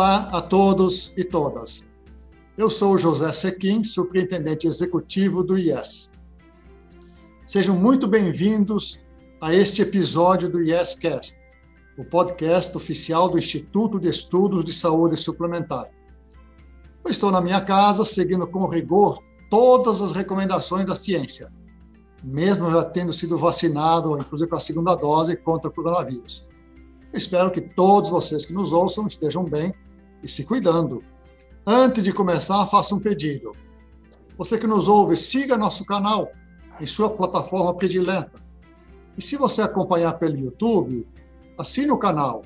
Olá a todos e todas. Eu sou José Sequim, superintendente executivo do IES. Sejam muito bem-vindos a este episódio do IEScast, o podcast oficial do Instituto de Estudos de Saúde Suplementar. Eu estou na minha casa seguindo com rigor todas as recomendações da ciência, mesmo já tendo sido vacinado, inclusive com a segunda dose contra o coronavírus. Espero que todos vocês que nos ouçam estejam bem e se cuidando. Antes de começar, faça um pedido. Você que nos ouve, siga nosso canal em sua plataforma predileta. E se você acompanhar pelo YouTube, assine o canal,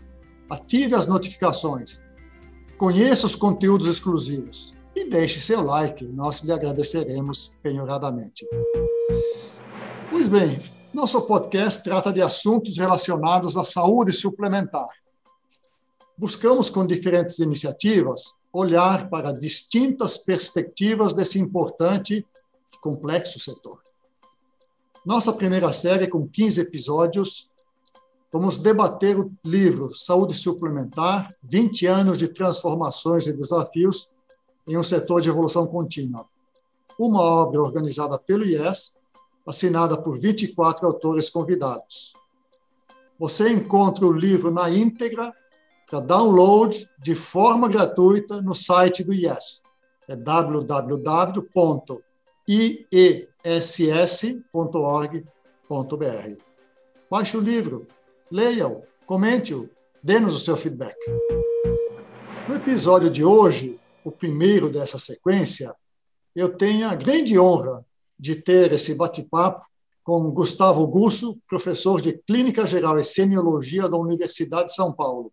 ative as notificações, conheça os conteúdos exclusivos e deixe seu like, nós lhe agradeceremos penhoradamente. Pois bem, nosso podcast trata de assuntos relacionados à saúde suplementar. Buscamos, com diferentes iniciativas, olhar para distintas perspectivas desse importante e complexo setor. Nossa primeira série, com 15 episódios, vamos debater o livro Saúde Suplementar: 20 anos de transformações e desafios em um setor de evolução contínua. Uma obra organizada pelo IES assinada por 24 autores convidados. Você encontra o livro na íntegra para download de forma gratuita no site do IES. É www.iess.org.br. Baixe o livro, leia-o, comente-o, dê-nos o seu feedback. No episódio de hoje, o primeiro dessa sequência, eu tenho a grande honra de ter esse bate-papo com Gustavo Gusso, professor de Clínica Geral e Semiologia da Universidade de São Paulo,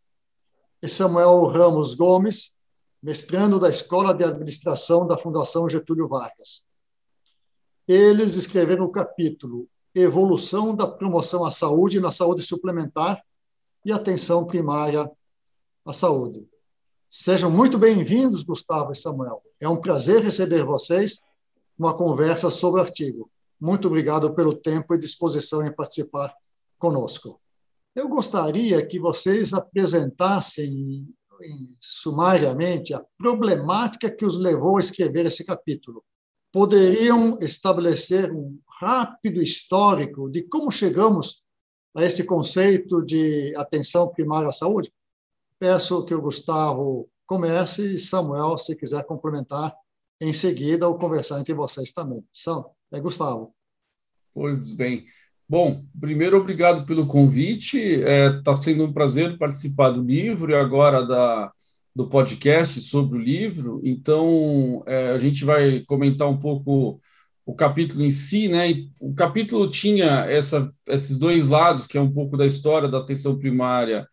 e Samuel Ramos Gomes, mestrando da Escola de Administração da Fundação Getúlio Vargas. Eles escreveram o capítulo Evolução da Promoção à Saúde na Saúde Suplementar e Atenção Primária à Saúde. Sejam muito bem-vindos, Gustavo e Samuel. É um prazer receber vocês uma conversa sobre o artigo. Muito obrigado pelo tempo e disposição em participar conosco. Eu gostaria que vocês apresentassem sumariamente a problemática que os levou a escrever esse capítulo. Poderiam estabelecer um rápido histórico de como chegamos a esse conceito de atenção primária à saúde? Peço que o Gustavo comece e Samuel, se quiser complementar, em seguida ou conversar entre vocês também. São, é Gustavo. Pois bem. Bom, primeiro, obrigado pelo convite. Está é, tá sendo um prazer participar do livro e agora da, do podcast sobre o livro. Então, é, a gente vai comentar um pouco o capítulo em si, né? O capítulo tinha essa, esses dois lados, que é um pouco da história da atenção primária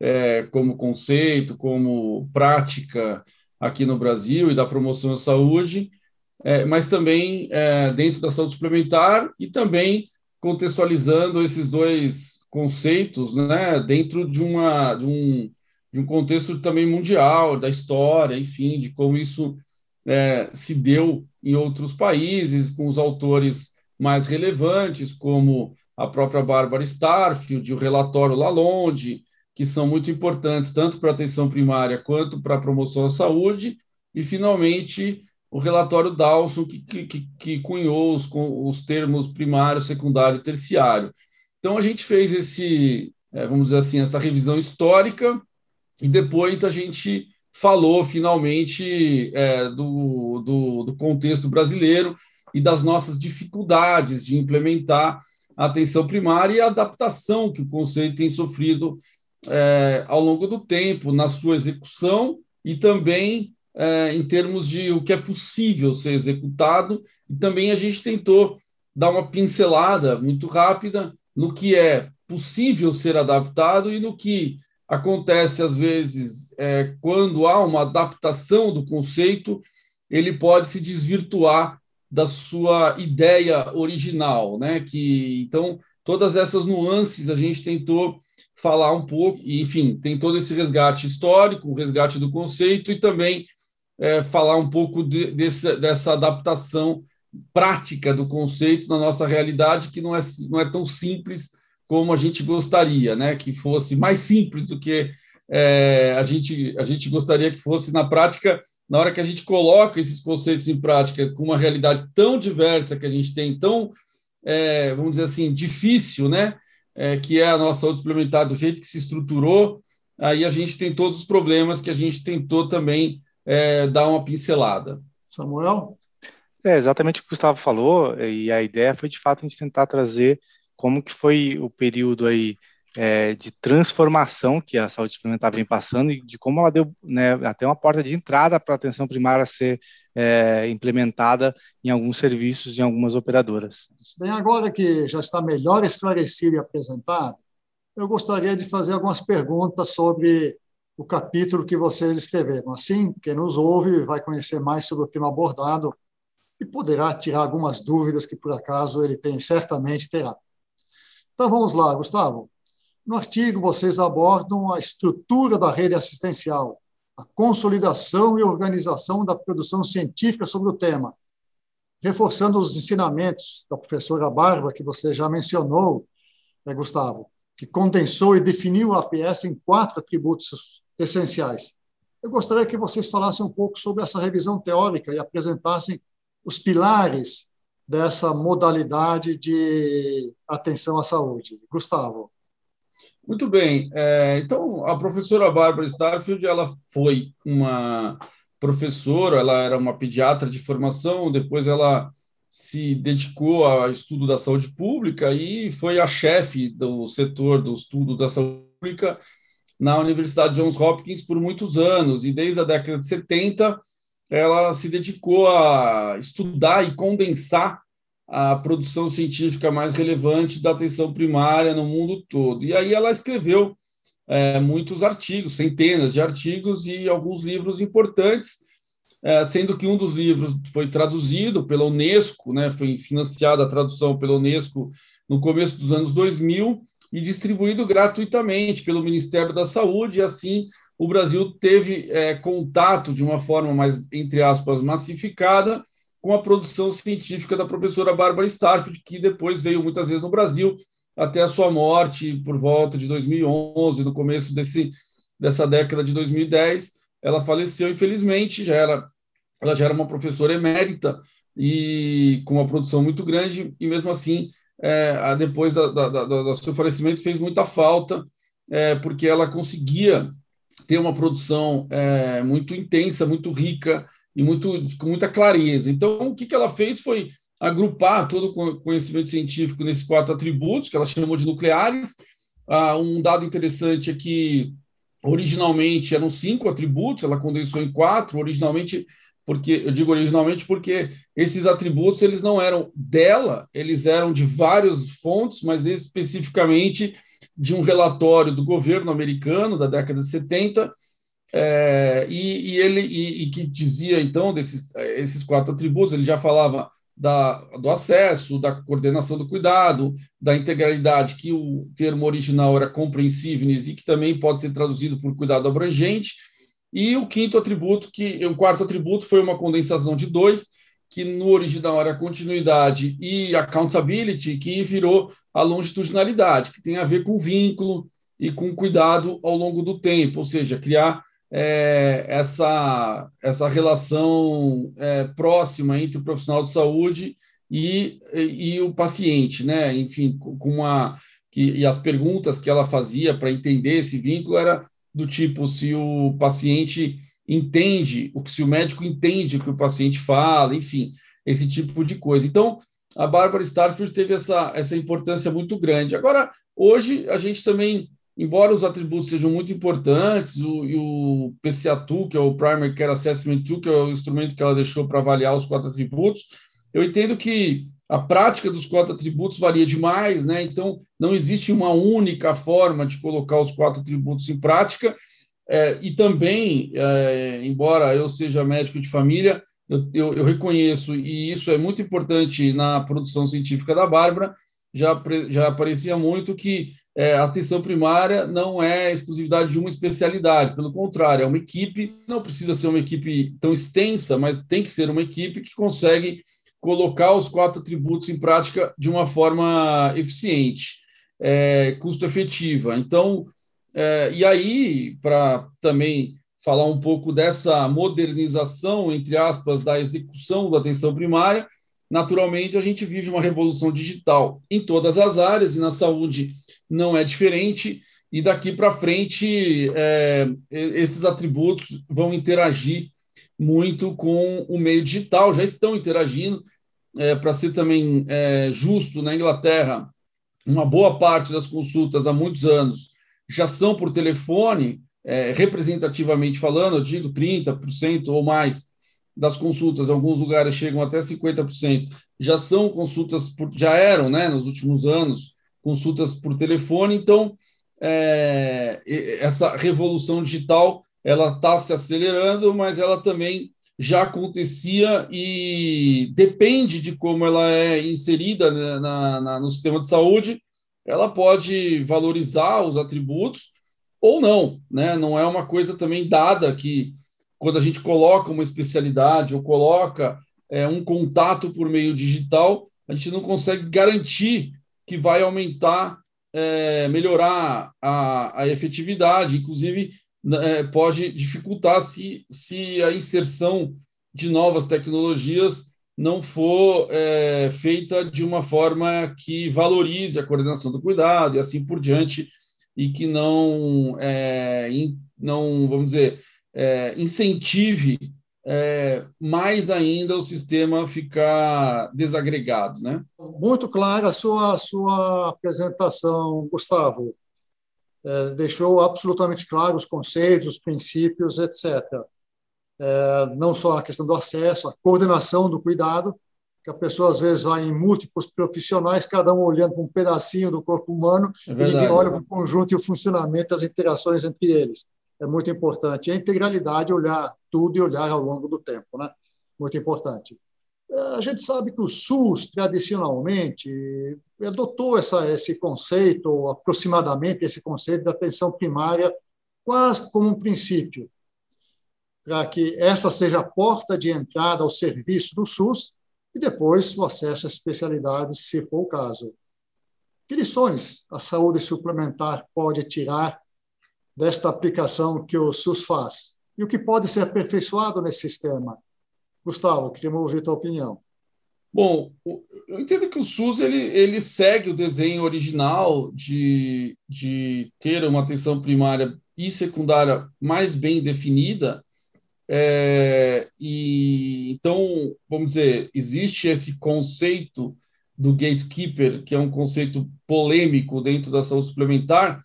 é, como conceito, como prática, aqui no Brasil e da promoção à saúde, é, mas também é, dentro da saúde suplementar e também contextualizando esses dois conceitos né, dentro de, uma, de, um, de um contexto também mundial, da história, enfim, de como isso é, se deu em outros países, com os autores mais relevantes, como a própria Bárbara Starfield, o relatório Lalonde, que são muito importantes tanto para a atenção primária quanto para a promoção à saúde, e, finalmente, o relatório Dawson, que, que, que cunhou os, os termos primário, secundário e terciário. Então, a gente fez esse, é, vamos dizer assim, essa revisão histórica, e depois a gente falou, finalmente, é, do, do, do contexto brasileiro e das nossas dificuldades de implementar a atenção primária e a adaptação que o conceito tem sofrido é, ao longo do tempo na sua execução e também é, em termos de o que é possível ser executado. E também a gente tentou dar uma pincelada muito rápida no que é possível ser adaptado e no que acontece às vezes é, quando há uma adaptação do conceito, ele pode se desvirtuar da sua ideia original, né? Que então todas essas nuances a gente tentou falar um pouco, e, enfim, tem todo esse resgate histórico, o resgate do conceito e também é, falar um pouco de, desse, dessa adaptação prática do conceito na nossa realidade, que não é, não é tão simples como a gente gostaria, né? que fosse mais simples do que é, a, gente, a gente gostaria que fosse na prática, na hora que a gente coloca esses conceitos em prática com uma realidade tão diversa que a gente tem, tão, é, vamos dizer assim, difícil, né? É, que é a nossa saúde suplementar, do jeito que se estruturou, aí a gente tem todos os problemas que a gente tentou também é, dar uma pincelada. Samuel? É exatamente o que o Gustavo falou, e a ideia foi de fato a gente tentar trazer como que foi o período aí é, de transformação que a saúde suplementar vem passando e de como ela deu né, até uma porta de entrada para a atenção primária ser é, implementada em alguns serviços, em algumas operadoras. Bem, agora que já está melhor esclarecido e apresentado, eu gostaria de fazer algumas perguntas sobre o capítulo que vocês escreveram. Assim, quem nos ouve vai conhecer mais sobre o tema abordado e poderá tirar algumas dúvidas que, por acaso, ele tem, certamente terá. Então, vamos lá, Gustavo. No artigo, vocês abordam a estrutura da rede assistencial, a consolidação e organização da produção científica sobre o tema, reforçando os ensinamentos da professora Bárbara, que você já mencionou, né, Gustavo, que condensou e definiu o APS em quatro atributos essenciais. Eu gostaria que vocês falassem um pouco sobre essa revisão teórica e apresentassem os pilares dessa modalidade de atenção à saúde. Gustavo. Muito bem. É, então, a professora Bárbara Starfield, ela foi uma professora, ela era uma pediatra de formação, depois ela se dedicou ao estudo da saúde pública e foi a chefe do setor do estudo da saúde pública na Universidade Johns Hopkins por muitos anos, e desde a década de 70 ela se dedicou a estudar e condensar a produção científica mais relevante da atenção primária no mundo todo. E aí ela escreveu é, muitos artigos, centenas de artigos e alguns livros importantes, sendo que um dos livros foi traduzido pela Unesco, né, foi financiada a tradução pela Unesco no começo dos anos 2000 e distribuído gratuitamente pelo Ministério da Saúde, e assim o Brasil teve é, contato de uma forma mais, entre aspas, massificada com a produção científica da professora Bárbara Starfield, que depois veio muitas vezes no Brasil, até a sua morte por volta de 2011, no começo desse, dessa década de 2010. Ela faleceu, infelizmente, já era, ela já era uma professora emérita e com uma produção muito grande, e mesmo assim, é, depois da, do seu falecimento, fez muita falta, é, porque ela conseguia ter uma produção é, muito intensa, muito rica, e muito, com muita clareza. Então, o que, que ela fez foi agrupar todo o conhecimento científico nesses quatro atributos, que ela chamou de nucleares. Ah, um dado interessante é que, originalmente, eram cinco atributos, ela condensou em quatro, originalmente, porque eu digo originalmente porque esses atributos eles não eram dela, eles eram de várias fontes, mas especificamente de um relatório do governo americano da década de 70, é, e, e, ele e, e, que dizia então desses esses quatro atributos, ele já falava da, do acesso, da coordenação do cuidado, da integralidade, que o termo original era compreensíveis e que também pode ser traduzido por cuidado abrangente, e o quinto atributo, que o quarto atributo foi uma condensação de dois, que no original era continuidade e accountability, que virou a longitudinalidade, que tem a ver com vínculo e com cuidado ao longo do tempo, ou seja, criar é, essa, essa relação é, próxima entre o profissional de saúde e, e, e o paciente, né? Enfim, com uma que, e as perguntas que ela fazia para entender esse vínculo era do tipo se o paciente entende o que se o médico entende o que o paciente fala, enfim, esse tipo de coisa. Então, a Bárbara Starfield teve essa, essa importância muito grande. Agora, hoje a gente também embora os atributos sejam muito importantes, o, e o PCA2, que é o Primary Care Assessment Tool, que é o instrumento que ela deixou para avaliar os quatro atributos, eu entendo que a prática dos quatro atributos varia demais, né? Então, não existe uma única forma de colocar os quatro atributos em prática. É, e também, é, embora eu seja médico de família, eu, eu, eu, reconheço, e isso é muito importante na produção científica da Bárbara, já, já aparecia muito que é, atenção primária não é exclusividade de uma especialidade, pelo contrário, é uma equipe, não precisa ser uma equipe tão extensa, mas tem que ser uma equipe que consegue colocar os quatro atributos em prática de uma forma eficiente, é, custo efetiva. Então, É, e aí, para também falar um pouco dessa modernização, entre aspas, da execução da atenção primária, naturalmente a gente vive uma revolução digital em todas as áreas, e na saúde não é diferente, e daqui para frente é, esses atributos vão interagir muito com o meio digital, já estão interagindo. É, para ser também é, justo, na Inglaterra, uma boa parte das consultas há muitos anos já são por telefone, é, representativamente falando, eu digo 30% ou mais das consultas, alguns lugares chegam até 50%, já são consultas, por, já eram, né, nos últimos anos, consultas por telefone, então é, essa revolução digital ela está se acelerando, mas ela também já acontecia e depende de como ela é inserida né, na, na, no sistema de saúde, ela pode valorizar os atributos ou não, né? Não é uma coisa também dada que quando a gente coloca uma especialidade ou coloca é, um contato por meio digital, a gente não consegue garantir que vai aumentar, é, melhorar a, a efetividade, inclusive né, é, pode dificultar se, se a inserção de novas tecnologias não for é, feita de uma forma que valorize a coordenação do cuidado e assim por diante, e que não, é, in, não vamos dizer, é, incentive é, mais ainda o sistema ficar desagregado. Né? Muito clara a sua, a sua apresentação, Gustavo é, deixou absolutamente claro os conceitos, os princípios, etc. É, não só a questão do acesso, a coordenação do cuidado, que a pessoa às vezes vai em múltiplos profissionais, cada um olhando para um pedacinho do corpo humano, é e ninguém olha para o conjunto e o funcionamento, as interações entre eles. É muito importante. A integralidade, olhar tudo e olhar ao longo do tempo, né? Muito importante. É, a gente sabe que o SUS, tradicionalmente, adotou essa, esse conceito, ou aproximadamente esse conceito da atenção primária, quase como um princípio, para que essa seja a porta de entrada ao serviço do SUS e depois o acesso às especialidades, se for o caso. Que lições a saúde suplementar pode tirar desta aplicação que o SUS faz? E o que pode ser aperfeiçoado nesse sistema? Gustavo, queria ouvir a tua opinião. Bom, eu entendo que o SUS ele, ele segue o desenho original de, de ter uma atenção primária e secundária mais bem definida. É, e então, vamos dizer, existe esse conceito do gatekeeper, que é um conceito polêmico dentro da saúde suplementar,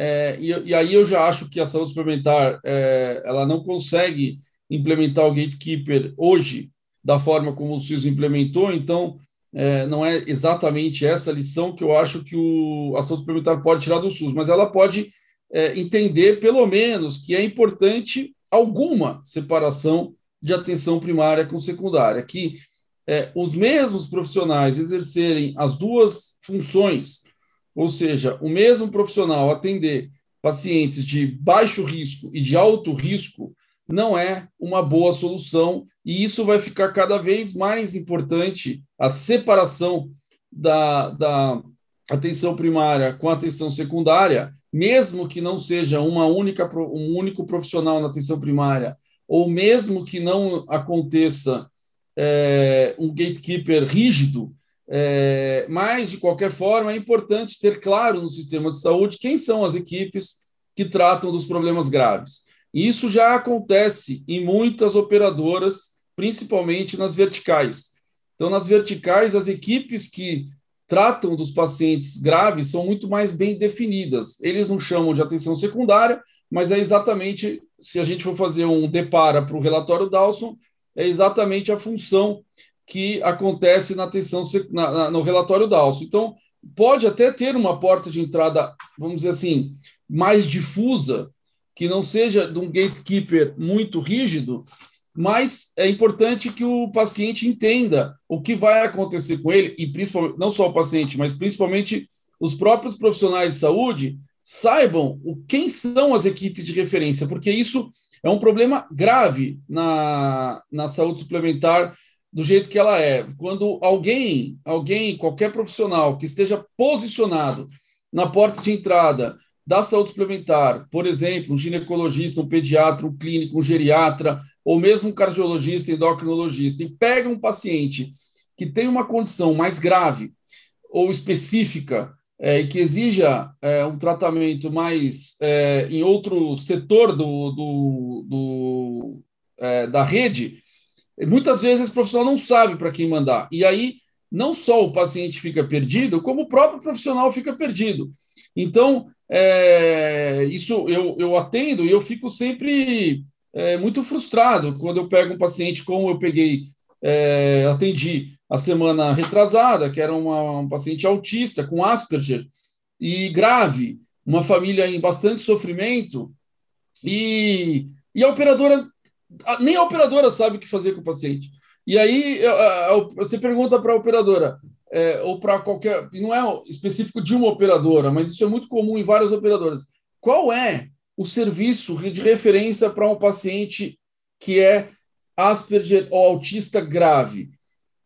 é, e, e, aí eu já acho que a saúde suplementar é, ela não consegue implementar o gatekeeper hoje da forma como o SUS implementou, então é, não é exatamente essa lição que eu acho que o, a saúde suplementar pode tirar do SUS, mas ela pode é, entender, pelo menos, que é importante alguma separação de atenção primária com secundária, que é, os mesmos profissionais exercerem as duas funções, ou seja, o mesmo profissional atender pacientes de baixo risco e de alto risco, não é uma boa solução, e isso vai ficar cada vez mais importante a separação da, da atenção primária com a atenção secundária, mesmo que não seja uma única, um único profissional na atenção primária, ou mesmo que não aconteça é, um gatekeeper rígido, é, mas, de qualquer forma, é importante ter claro no sistema de saúde quem são as equipes que tratam dos problemas graves. Isso já acontece em muitas operadoras, principalmente nas verticais. Então, nas verticais, as equipes que tratam dos pacientes graves são muito mais bem definidas. Eles não chamam de atenção secundária, mas é exatamente, se a gente for fazer um depara para o relatório Dawson, é exatamente a função que acontece na atenção na, na, no relatório Dawson. Então, pode até ter uma porta de entrada, vamos dizer assim, mais difusa, que não seja de um gatekeeper muito rígido, mas é importante que o paciente entenda o que vai acontecer com ele, e principalmente, não só o paciente, mas principalmente os próprios profissionais de saúde saibam o, quem são as equipes de referência, porque isso é um problema grave na, na saúde suplementar do jeito que ela é. Quando alguém, alguém, qualquer profissional que esteja posicionado na porta de entrada da saúde suplementar, por exemplo, um ginecologista, um pediatra, um clínico, um geriatra, ou mesmo um cardiologista, endocrinologista, e pega um paciente que tem uma condição mais grave ou específica é, e que exija é, um tratamento mais é, em outro setor do, do, do é, da rede, muitas vezes esse profissional não sabe para quem mandar. E aí, não só o paciente fica perdido, como o próprio profissional fica perdido. Então, é, isso eu, eu atendo e eu fico sempre é, muito frustrado quando eu pego um paciente como eu peguei, é, atendi a semana retrasada, que era uma, um paciente autista com Asperger e grave, uma família em bastante sofrimento, e, e a operadora, nem a operadora sabe o que fazer com o paciente. E aí você pergunta para a operadora, é, ou para qualquer. Não é específico de uma operadora, mas isso é muito comum em várias operadoras. Qual é o serviço de referência para um paciente que é Asperger ou autista grave?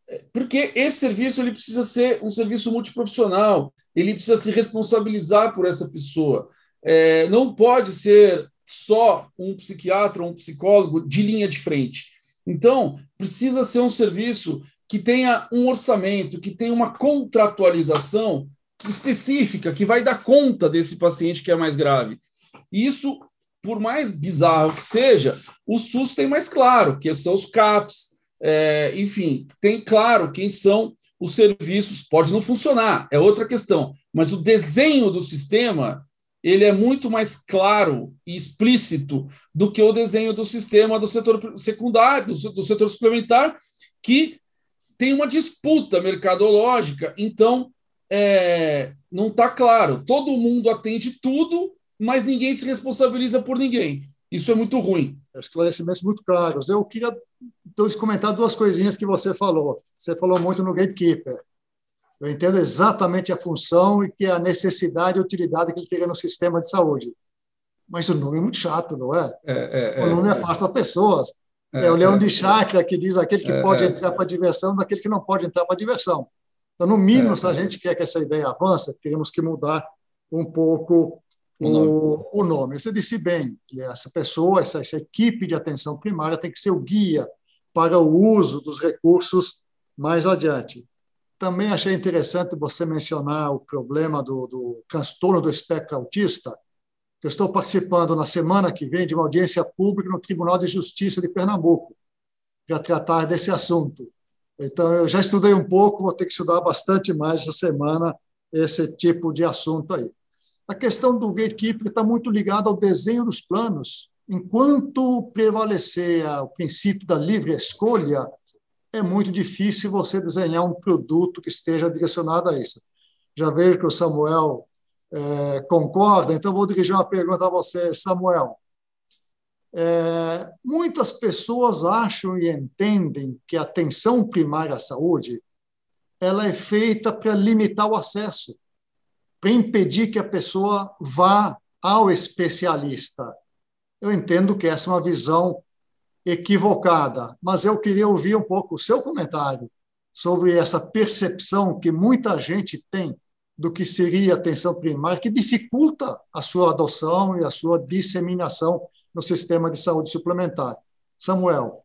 É, porque esse serviço ele precisa ser um serviço multiprofissional, ele precisa se responsabilizar por essa pessoa. É, não pode ser só um psiquiatra ou um psicólogo de linha de frente. Então, precisa ser um serviço que tenha um orçamento, que tenha uma contratualização específica, que vai dar conta desse paciente que é mais grave. Isso, por mais bizarro que seja, o SUS tem mais claro, que são os CAPs, é, enfim, tem claro quem são os serviços. Pode não funcionar, é outra questão, mas o desenho do sistema ele é muito mais claro e explícito do que o desenho do sistema do setor secundário, do, do setor suplementar, que tem uma disputa mercadológica, então é, não está claro. Todo mundo atende tudo, mas ninguém se responsabiliza por ninguém. Isso é muito ruim. Esclarecimentos muito claros. Eu queria então, comentar duas coisinhas que você falou. Você falou muito no gatekeeper. Eu entendo exatamente a função e que a necessidade e utilidade que ele teria no sistema de saúde. Mas o nome é muito chato, não é? é, é o nome é, afasta pessoas. É, é, o leão é. de chácara que diz aquele que é, pode é. entrar para a diversão daquele que não pode entrar para a diversão. Então, no mínimo, se a gente quer que essa ideia avance, temos que mudar um pouco o nome. O, nome. Você disse bem, essa pessoa, essa, essa equipe de atenção primária tem que ser o guia para o uso dos recursos mais adiante. Também achei interessante você mencionar o problema do, do transtorno do espectro autista, eu estou participando na semana que vem de uma audiência pública no Tribunal de Justiça de Pernambuco para tratar desse assunto. Então, eu já estudei um pouco, vou ter que estudar bastante mais essa semana esse tipo de assunto aí. A questão do gatekeeper está muito ligada ao desenho dos planos. Enquanto prevalecer o princípio da livre escolha, é muito difícil você desenhar um produto que esteja direcionado a isso. Já vejo que o Samuel é, concorda, então vou dirigir uma pergunta a você, Samuel. É, muitas pessoas acham e entendem que a atenção primária à saúde ela é feita para limitar o acesso, para impedir que a pessoa vá ao especialista. Eu entendo que essa é uma visão equivocada, mas eu queria ouvir um pouco o seu comentário sobre essa percepção que muita gente tem do que seria atenção primária, que dificulta a sua adoção e a sua disseminação no sistema de saúde suplementar. Samuel.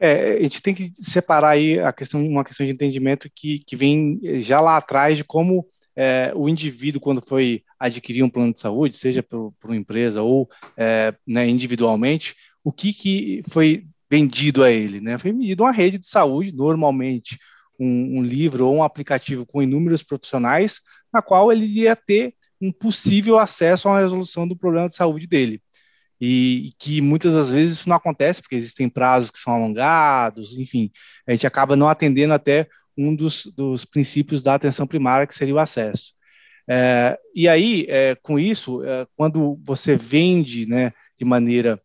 É, a gente tem que separar aí a questão, uma questão de entendimento que, que vem já lá atrás de como é, o indivíduo, quando foi adquirir um plano de saúde, seja por, por uma empresa ou é, né, individualmente, o que, que foi vendido a ele? Né? Foi vendido uma rede de saúde, normalmente um, um livro ou um aplicativo com inúmeros profissionais, na qual ele ia ter um possível acesso à resolução do problema de saúde dele. E, e, que muitas das vezes isso não acontece, porque existem prazos que são alongados, enfim, a gente acaba não atendendo até um dos, dos princípios da atenção primária, que seria o acesso. É, e aí, é, com isso, é, quando você vende né, de maneira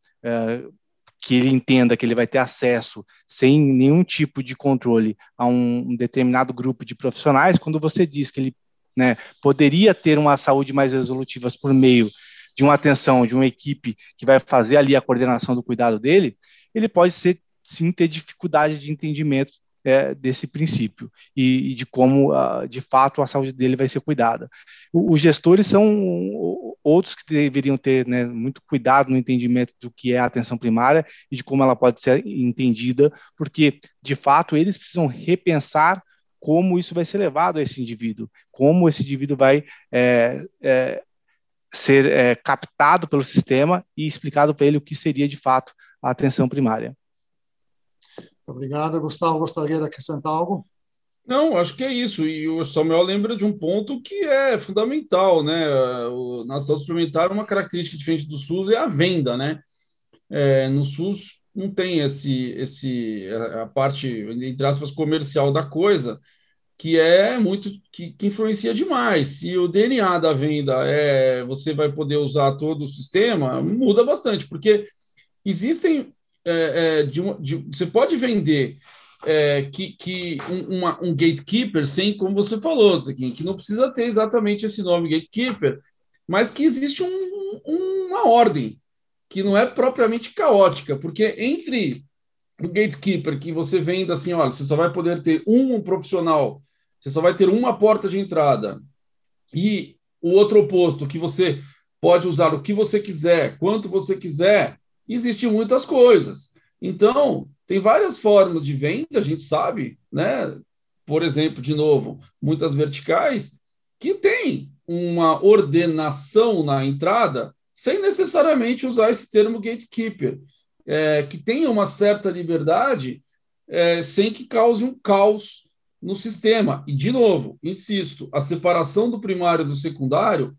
que ele entenda que ele vai ter acesso sem nenhum tipo de controle a um, um determinado grupo de profissionais, quando você diz que ele né, poderia ter uma saúde mais resolutiva por meio de uma atenção de uma equipe que vai fazer ali a coordenação do cuidado dele, ele pode ser sim ter dificuldade de entendimento é, desse princípio e, e de como, uh, de fato, a saúde dele vai ser cuidada. O, os gestores são outros que deveriam ter né, muito cuidado no entendimento do que é a atenção primária e de como ela pode ser entendida, porque, de fato, eles precisam repensar como isso vai ser levado a esse indivíduo, como esse indivíduo vai é, é, ser é, captado pelo sistema e explicado para ele o que seria de fato a atenção primária. Obrigado, Gustavo. Gostaria de acrescentar algo? Não, acho que é isso. E o Samuel lembra de um ponto que é fundamental, né? Na saúde suplementar, uma característica diferente do SUS é a venda, né? É, no SUS não tem esse, esse a parte entre aspas comercial da coisa que é muito que, que, influencia demais. Se o DNA da venda é você vai poder usar todo o sistema, muda bastante, porque existem é, é, de, de, você pode vender é, que, que um, uma, um, gatekeeper, sem como você falou, aqui, que não precisa ter exatamente esse nome gatekeeper, mas que existe um, uma ordem que não é propriamente caótica, porque entre o gatekeeper que você venda assim, olha, você só vai poder ter um profissional, você só vai ter uma porta de entrada, e o outro oposto, que você pode usar o que você quiser, quanto você quiser, existem muitas coisas. Então, tem várias formas de venda, a gente sabe, né? Por exemplo, de novo, muitas verticais que tem uma ordenação na entrada sem necessariamente usar esse termo gatekeeper, é, que tenha uma certa liberdade é, sem que cause um caos no sistema. E, de novo, insisto, a separação do primário do secundário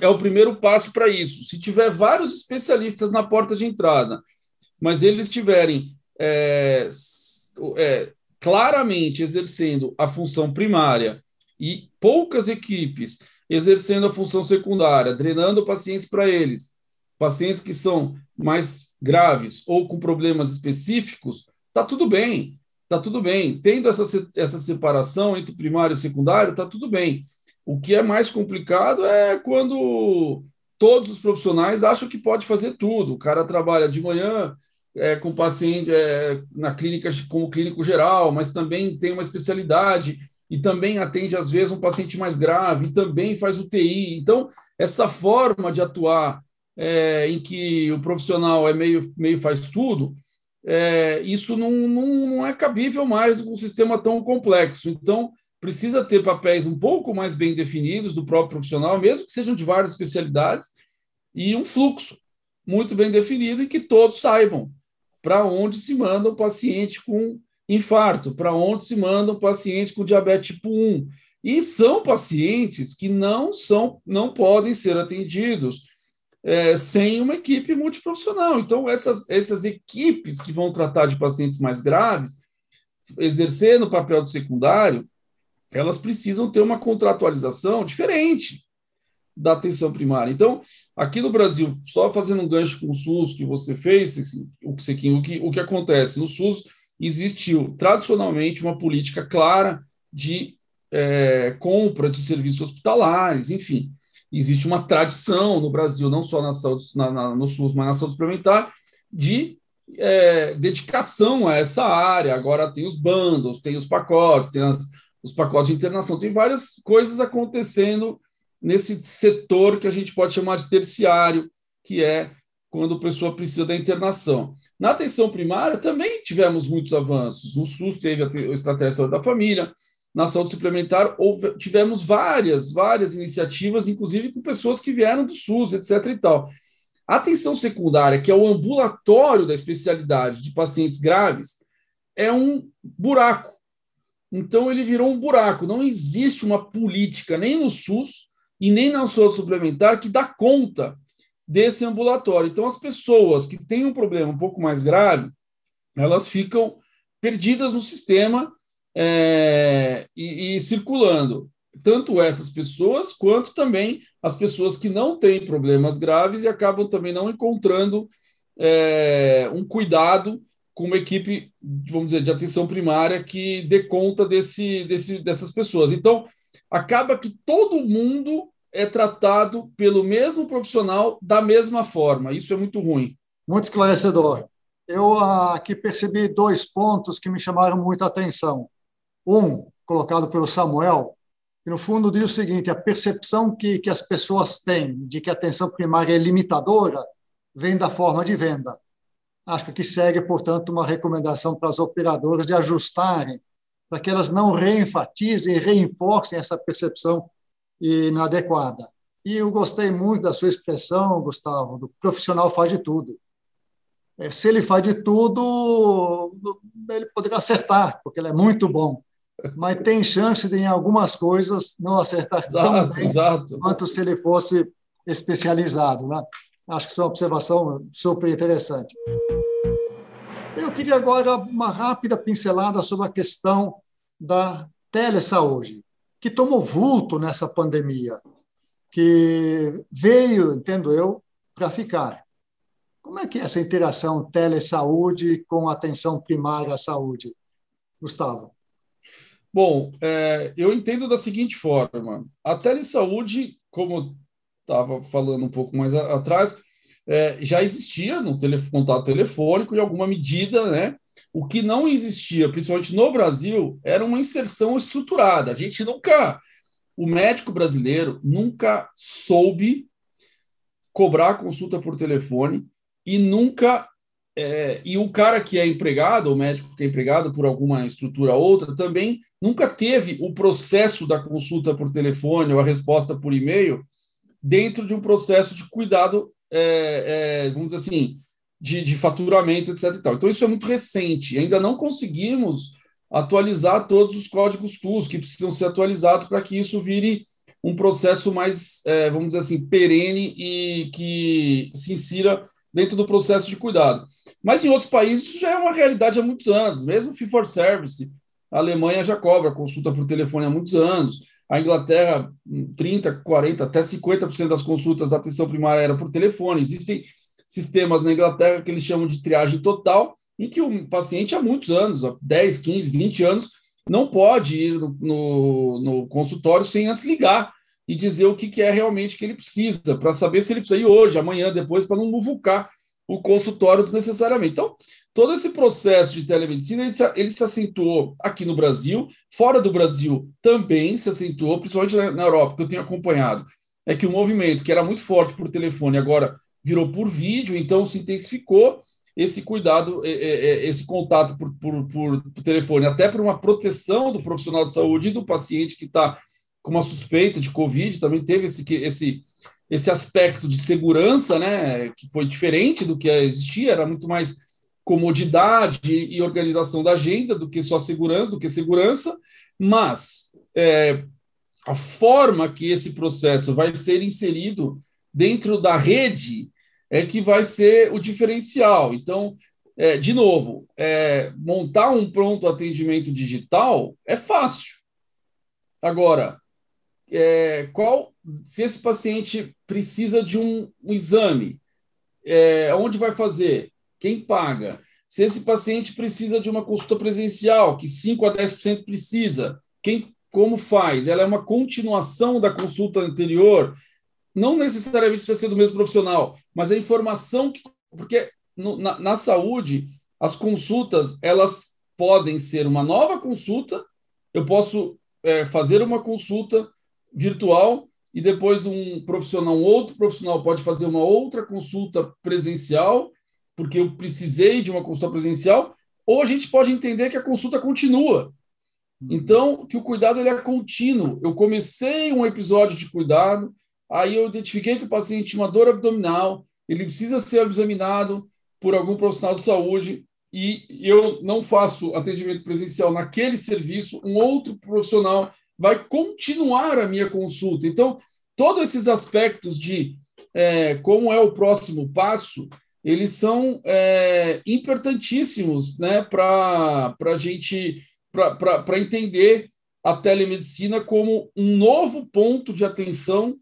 é o primeiro passo para isso. Se tiver vários especialistas na porta de entrada, mas eles tiverem é, é, claramente exercendo a função primária e poucas equipes exercendo a função secundária, drenando pacientes para eles, pacientes que são mais graves ou com problemas específicos, tá tudo bem, tá tudo bem. Tendo essa, essa separação entre primário e secundário, tá tudo bem. O que é mais complicado é quando todos os profissionais acham que pode fazer tudo. O cara trabalha de manhã é, com paciente é, na clínica como clínico geral, mas também tem uma especialidade e também atende às vezes um paciente mais grave e também faz UTI. Então essa forma de atuar é, em que o profissional é meio meio faz tudo, é, isso não, não, não é cabível mais com um sistema tão complexo. Então precisa ter papéis um pouco mais bem definidos do próprio profissional, mesmo que sejam de várias especialidades, e um fluxo muito bem definido e que todos saibam para onde se manda um paciente com infarto, para onde se manda um paciente com diabetes tipo 1. E são pacientes que não são, não podem ser atendidos é, sem uma equipe multiprofissional. Então, essas, essas equipes que vão tratar de pacientes mais graves, exercendo o papel de secundário, elas precisam ter uma contratualização diferente da atenção primária. Então, aqui no Brasil, só fazendo um gancho com o SUS que você fez, assim, o, que, o, que, o que acontece? No SUS existiu tradicionalmente uma política clara de é, compra de serviços hospitalares, enfim. Existe uma tradição no Brasil, não só na saúde, na, na, no SUS, mas na saúde suplementar, de é, dedicação a essa área. Agora tem os bundles, tem os pacotes, tem as, os pacotes de internação. Tem várias coisas acontecendo nesse setor que a gente pode chamar de terciário, que é quando a pessoa precisa da internação. Na atenção primária também tivemos muitos avanços. No SUS teve a estratégia da família, na saúde suplementar houve, tivemos várias, várias iniciativas, inclusive com pessoas que vieram do SUS, etc. e tal. A atenção secundária, que é o ambulatório da especialidade de pacientes graves, é um buraco. Então ele virou um buraco. Não existe uma política nem no SUS e nem na saúde suplementar que dá conta desse ambulatório. Então as pessoas que têm um problema um pouco mais grave, elas ficam perdidas no sistema é, e, e circulando. Tanto essas pessoas quanto também as pessoas que não têm problemas graves e acabam também não encontrando é, um cuidado com uma equipe, vamos dizer, de atenção primária que dê conta desse, desse, dessas pessoas. Então, acaba que todo mundo é tratado pelo mesmo profissional da mesma forma. Isso é muito ruim. Muito esclarecedor. eu aqui percebi dois pontos que me chamaram muito a atenção. Um, colocado pelo Samuel, que no fundo diz o seguinte: a percepção que, que as pessoas têm de que a atenção primária é limitadora vem da forma de venda. Acho que segue, portanto, uma recomendação para as operadoras de ajustarem, para que elas não reenfatizem e reforcem essa percepção inadequada. E eu gostei muito da sua expressão, Gustavo, do profissional faz de tudo. É, se ele faz de tudo, ele poderia acertar, porque ele é muito bom. Mas tem chance de, em algumas coisas, não acertar exato, tão bem exato. quanto se ele fosse especializado. Né? Acho que isso é uma observação super interessante. Queria agora uma rápida pincelada sobre a questão da telesaúde, que tomou vulto nessa pandemia, que veio, entendo eu, para ficar. Como é que é essa interação telesaúde com atenção primária à saúde? Gustavo. Bom, é, eu entendo da seguinte forma: a telesaúde, como estava falando um pouco mais atrás, é, já existia no contato telefônico em alguma medida, né? O que não existia, principalmente no Brasil, era uma inserção estruturada. A gente nunca, o médico brasileiro nunca soube cobrar consulta por telefone e nunca é, e o cara que é empregado, o médico que é empregado por alguma estrutura ou outra, também nunca teve o processo da consulta por telefone ou a resposta por e-mail dentro de um processo de cuidado, é, é, vamos dizer assim, de, de faturamento, etc. Então, isso é muito recente. Ainda não conseguimos atualizar todos os códigos TUS que precisam ser atualizados para que isso vire um processo mais, é, vamos dizer assim, perene e que se insira dentro do processo de cuidado. Mas em outros países isso já é uma realidade há muitos anos, mesmo fee service, a Alemanha já cobra consulta por telefone há muitos anos, a Inglaterra, 30, 40, até 50% das consultas da atenção primária era por telefone. Existem sistemas na Inglaterra que eles chamam de triagem total, em que o paciente há muitos anos, há 10, 15, 20 anos, não pode ir no, no, no consultório sem antes ligar e dizer o que, que é realmente que ele precisa, para saber se ele precisa ir hoje, amanhã, depois, para não muvucar o consultório desnecessariamente. Então, todo esse processo de telemedicina ele se, ele se acentuou aqui no Brasil, fora do Brasil também se acentuou, principalmente na, Europa, que eu tenho acompanhado. É que o movimento que era muito forte por telefone agora virou por vídeo, então se intensificou esse cuidado, esse contato por, por, por, por telefone, até por uma proteção do profissional de saúde e do paciente que está com uma suspeita de Covid, também teve esse, esse, esse aspecto de segurança, né, que foi diferente do que existia, era muito mais comodidade e organização da agenda do que só segurança, do que segurança, mas é, a forma que esse processo vai ser inserido dentro da rede é que vai ser o diferencial. Então, é, de novo, é, montar um pronto atendimento digital é fácil. Agora, é, qual se esse paciente precisa de um, um exame, é, onde vai fazer? Quem paga? Se esse paciente precisa de uma consulta presencial, que 5 a 10% precisa, quem como faz? Ela é uma continuação da consulta anterior, não necessariamente precisa ser do mesmo profissional, mas a informação que porque no, na, na saúde as consultas elas podem ser uma nova consulta, eu posso é, fazer uma consulta virtual e depois um profissional, um outro profissional pode fazer uma outra consulta presencial, porque eu precisei de uma consulta presencial, ou a gente pode entender que a consulta continua. Uhum. Então, que o cuidado ele é contínuo. Eu comecei um episódio de cuidado, aí eu identifiquei que o paciente tinha uma dor abdominal, ele precisa ser examinado por algum profissional de saúde, e eu não faço atendimento presencial naquele serviço, um outro profissional vai continuar a minha consulta. Então, todos esses aspectos de é, como é o próximo passo, eles são é, importantíssimos né, para a gente para entender a telemedicina como um novo ponto de atenção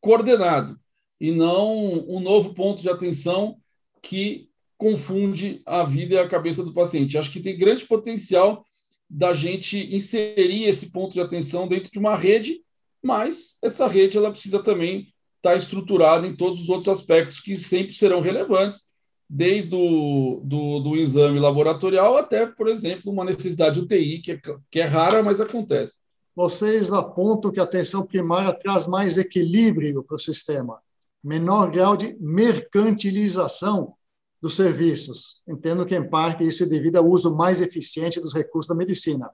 coordenado e não um novo ponto de atenção que confunde a vida e a cabeça do paciente. Acho que tem grande potencial da gente inserir esse ponto de atenção dentro de uma rede, mas essa rede ela precisa também estar estruturada em todos os outros aspectos que sempre serão relevantes desde o do, do exame laboratorial até, por exemplo, uma necessidade UTI, que é, que é rara, mas acontece. Vocês apontam que a atenção primária traz mais equilíbrio para o sistema, menor grau de mercantilização dos serviços. Entendo que, em parte, isso é devido ao uso mais eficiente dos recursos da medicina.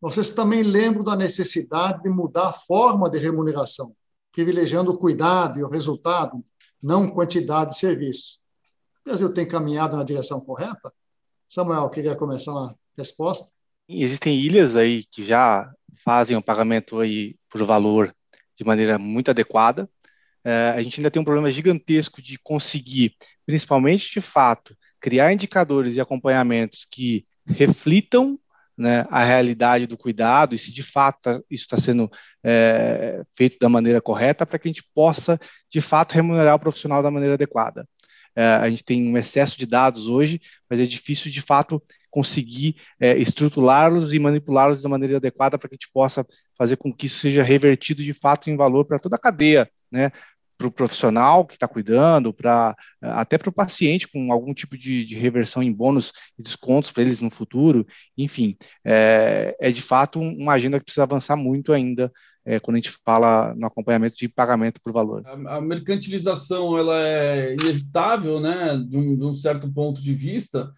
Vocês também lembram da necessidade de mudar a forma de remuneração, privilegiando o cuidado e o resultado, não quantidade de serviços. O Brasil tem caminhado na direção correta? Samuel, queria começar uma resposta? Existem ilhas aí que já fazem o pagamento aí por valor de maneira muito adequada. É, a gente ainda tem um problema gigantesco de conseguir, principalmente de fato, criar indicadores e acompanhamentos que reflitam né, a realidade do cuidado e se de fato isso está sendo é, feito da maneira correta para que a gente possa de fato remunerar o profissional da maneira adequada. É, a gente tem um excesso de dados hoje, mas é difícil de fato conseguir é, estruturá-los e manipulá-los da maneira adequada para que a gente possa fazer com que isso seja revertido de fato em valor para toda a cadeia, né? Para o profissional que está cuidando, para até para o paciente com algum tipo de, de, reversão em bônus e descontos para eles no futuro, enfim, é, é, de fato uma agenda que precisa avançar muito ainda é, quando a gente fala no acompanhamento de pagamento por valor. A, a mercantilização ela é inevitável, né, de um, de um certo ponto de vista,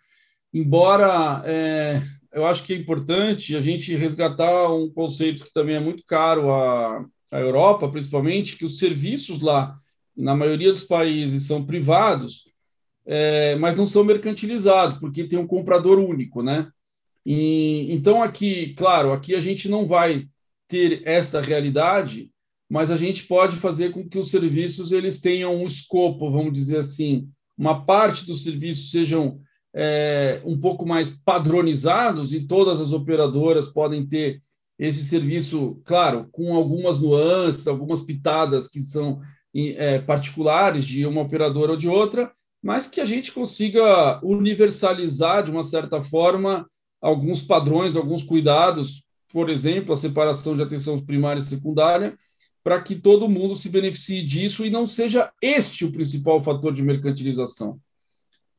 embora é, eu acho que é importante a gente resgatar um conceito que também é muito caro a a Europa, principalmente, que os serviços lá, na maioria dos países, são privados, é, mas não são mercantilizados, porque tem um comprador único, né? E, então, aqui, claro, aqui a gente não vai ter esta realidade, mas a gente pode fazer com que os serviços eles tenham um escopo, vamos dizer assim, uma parte dos serviços sejam é, um pouco mais padronizados e todas as operadoras podem ter esse serviço, claro, com algumas nuances, algumas pitadas que são é, particulares de uma operadora ou de outra, mas que a gente consiga universalizar de uma certa forma alguns padrões, alguns cuidados, por exemplo, a separação de atenção primária e secundária, para que todo mundo se beneficie disso e não seja este o principal fator de mercantilização.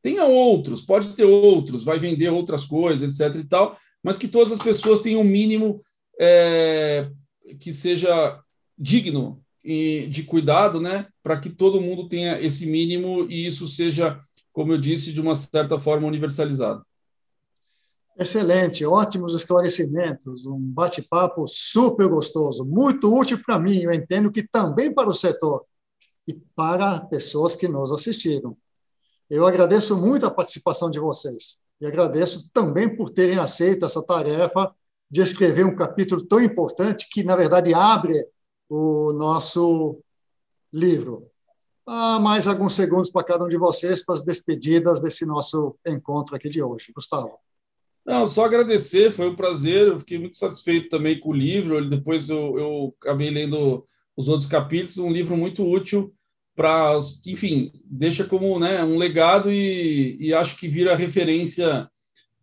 Tenha outros, pode ter outros, vai vender outras coisas, etc. e tal, mas que todas as pessoas tenham um mínimo é, que seja digno de cuidado, né, para que todo mundo tenha esse mínimo e isso seja, como eu disse, de uma certa forma universalizado. Excelente, ótimos esclarecimentos, um bate-papo super gostoso, muito útil para mim, eu entendo que também para o setor e para pessoas que nos assistiram. Eu agradeço muito a participação de vocês e agradeço também por terem aceito essa tarefa de escrever um capítulo tão importante que, na verdade, abre o nosso livro. Mais alguns segundos para cada um de vocês para as despedidas desse nosso encontro aqui de hoje. Gustavo. Não, só agradecer, foi um prazer. Eu fiquei muito satisfeito também com o livro. Depois eu, eu acabei lendo os outros capítulos, um livro muito útil para, enfim, deixa como né, um legado e, e acho que vira referência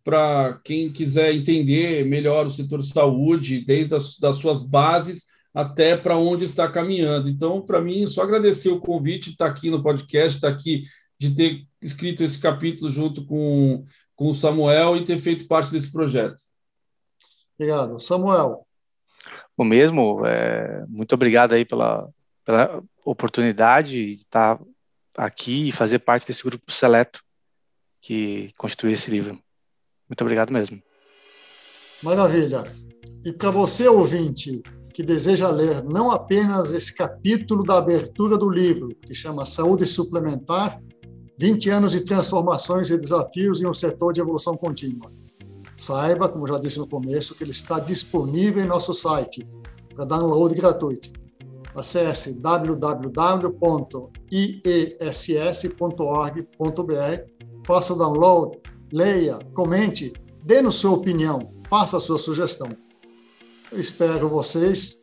para quem quiser entender melhor o setor saúde, desde as das suas bases até para onde está caminhando. Então, para mim, só agradecer o convite de estar aqui no podcast, estar aqui, de ter escrito esse capítulo junto com, com o Samuel e ter feito parte desse projeto. Obrigado. Samuel. O mesmo, é, muito obrigado aí pela, pela oportunidade de estar aqui e fazer parte desse grupo seleto que constitui esse livro. Muito obrigado mesmo. Maravilha. E para você, ouvinte, que deseja ler não apenas esse capítulo da abertura do livro, que chama Saúde Suplementar, 20 anos de transformações e desafios em um setor de evolução contínua. Saiba, como já disse no começo, que ele está disponível em nosso site para download gratuito. Acesse www.iess.org.br, faça o download leia, comente, dê sua opinião, faça a sua sugestão. Eu espero vocês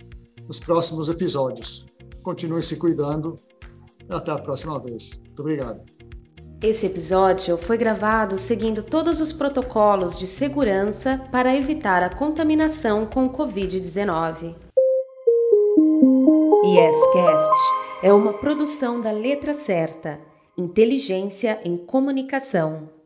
nos próximos episódios. Continue se cuidando. Até a próxima vez. Muito obrigado. Esse episódio foi gravado seguindo todos os protocolos de segurança para evitar a contaminação com o Covid-19. YesCast é uma produção da Letra Certa Inteligência em Comunicação.